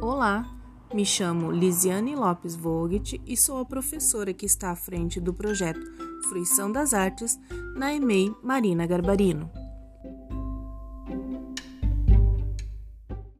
Olá, me chamo Lisiane Lopes Vogt e sou a professora que está à frente do projeto Fruição das Artes na EMEI Marina Garbarino.